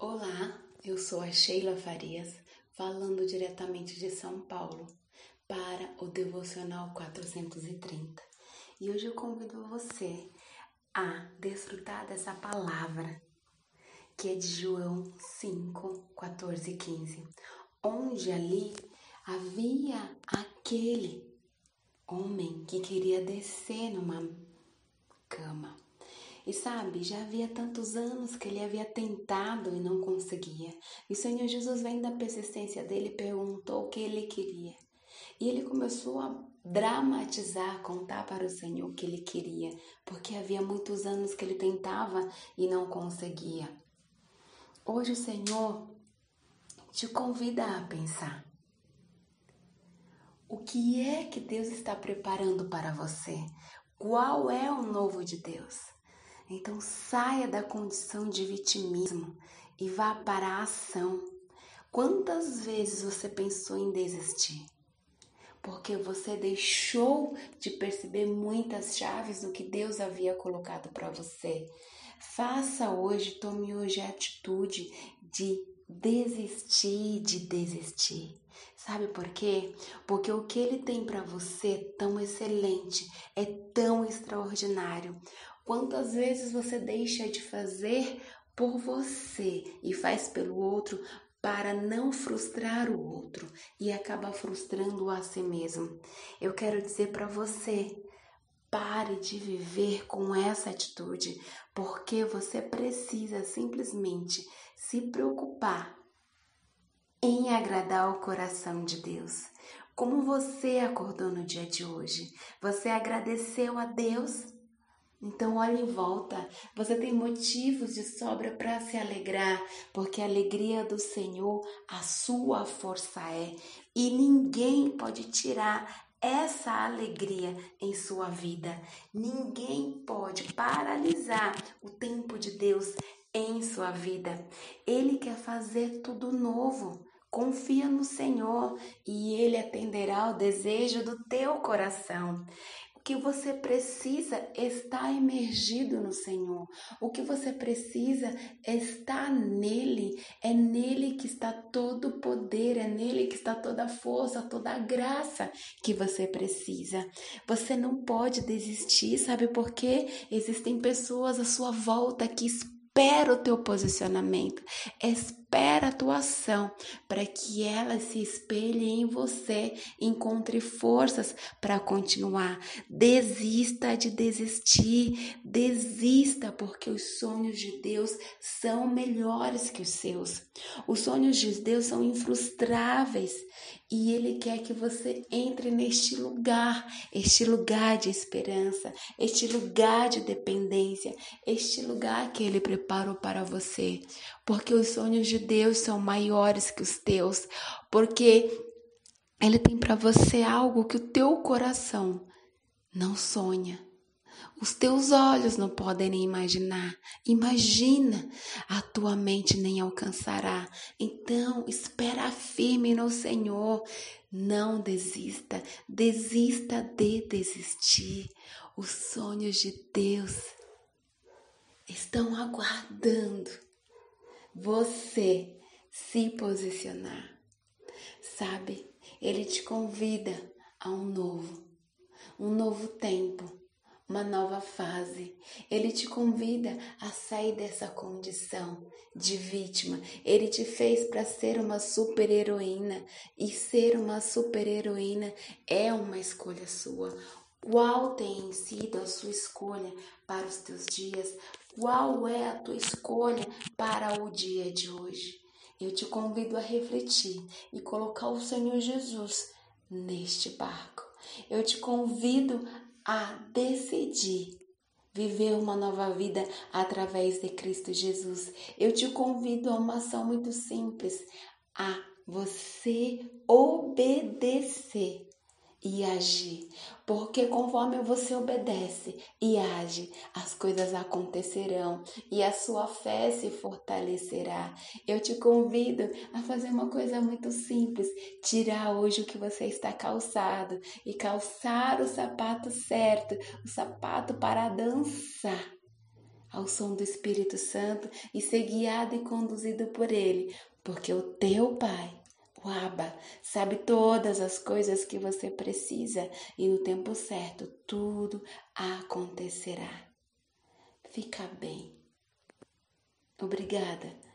Olá, eu sou a Sheila Farias, falando diretamente de São Paulo para o Devocional 430. E hoje eu convido você a desfrutar dessa palavra que é de João 5, 14 e 15, onde ali havia aquele homem que queria descer numa cama e sabe, já havia tantos anos que ele havia tentado e não conseguia. E o Senhor Jesus, vendo a persistência dele, perguntou o que ele queria. E ele começou a dramatizar, contar para o Senhor o que ele queria, porque havia muitos anos que ele tentava e não conseguia. Hoje o Senhor te convida a pensar. O que é que Deus está preparando para você? Qual é o novo de Deus? Então saia da condição de vitimismo e vá para a ação. Quantas vezes você pensou em desistir? Porque você deixou de perceber muitas chaves do que Deus havia colocado para você. Faça hoje, tome hoje a atitude de desistir de desistir. Sabe por quê? Porque o que ele tem para você é tão excelente, é tão extraordinário. Quantas vezes você deixa de fazer por você e faz pelo outro para não frustrar o outro e acaba frustrando a si mesmo? Eu quero dizer para você, Pare de viver com essa atitude, porque você precisa simplesmente se preocupar em agradar o coração de Deus. Como você acordou no dia de hoje? Você agradeceu a Deus? Então olhe em volta, você tem motivos de sobra para se alegrar, porque a alegria do Senhor a sua força é, e ninguém pode tirar essa alegria em sua vida. Ninguém pode paralisar o tempo de Deus em sua vida. Ele quer fazer tudo novo. Confia no Senhor e Ele atenderá ao desejo do teu coração que você precisa está emergido no Senhor. O que você precisa está nele. É nele que está todo o poder, é nele que está toda a força, toda a graça que você precisa. Você não pode desistir, sabe por quê? Existem pessoas à sua volta que espera o teu posicionamento, espera a tua ação para que ela se espelhe em você, encontre forças para continuar. Desista de desistir, desista porque os sonhos de Deus são melhores que os seus. Os sonhos de Deus são infrustráveis e Ele quer que você entre neste lugar, este lugar de esperança, este lugar de dependência, este lugar que Ele preparou para você. Porque os sonhos de Deus são maiores que os teus, porque Ele tem para você algo que o teu coração não sonha. Os teus olhos não podem nem imaginar. Imagina, a tua mente nem alcançará. Então, espera firme no Senhor. Não desista. Desista de desistir. Os sonhos de Deus estão aguardando você se posicionar. Sabe? Ele te convida a um novo, um novo tempo uma nova fase. Ele te convida a sair dessa condição de vítima. Ele te fez para ser uma super-heroína e ser uma super-heroína é uma escolha sua. Qual tem sido a sua escolha para os teus dias? Qual é a tua escolha para o dia de hoje? Eu te convido a refletir e colocar o Senhor Jesus neste barco. Eu te convido a decidir viver uma nova vida através de Cristo Jesus. Eu te convido a uma ação muito simples, a você obedecer e agir, porque conforme você obedece e age, as coisas acontecerão e a sua fé se fortalecerá. Eu te convido a fazer uma coisa muito simples: tirar hoje o que você está calçado e calçar o sapato certo, o sapato para dançar ao som do Espírito Santo e ser guiado e conduzido por Ele, porque o teu Pai, o Abba, sabe todas as coisas que você precisa e no tempo certo tudo acontecerá. Fica bem. Obrigada